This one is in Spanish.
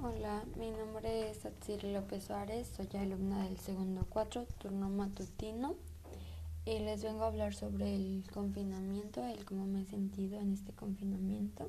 Hola, mi nombre es Atsiri López Suárez, soy alumna del segundo 4, turno matutino, y les vengo a hablar sobre el confinamiento, el cómo me he sentido en este confinamiento.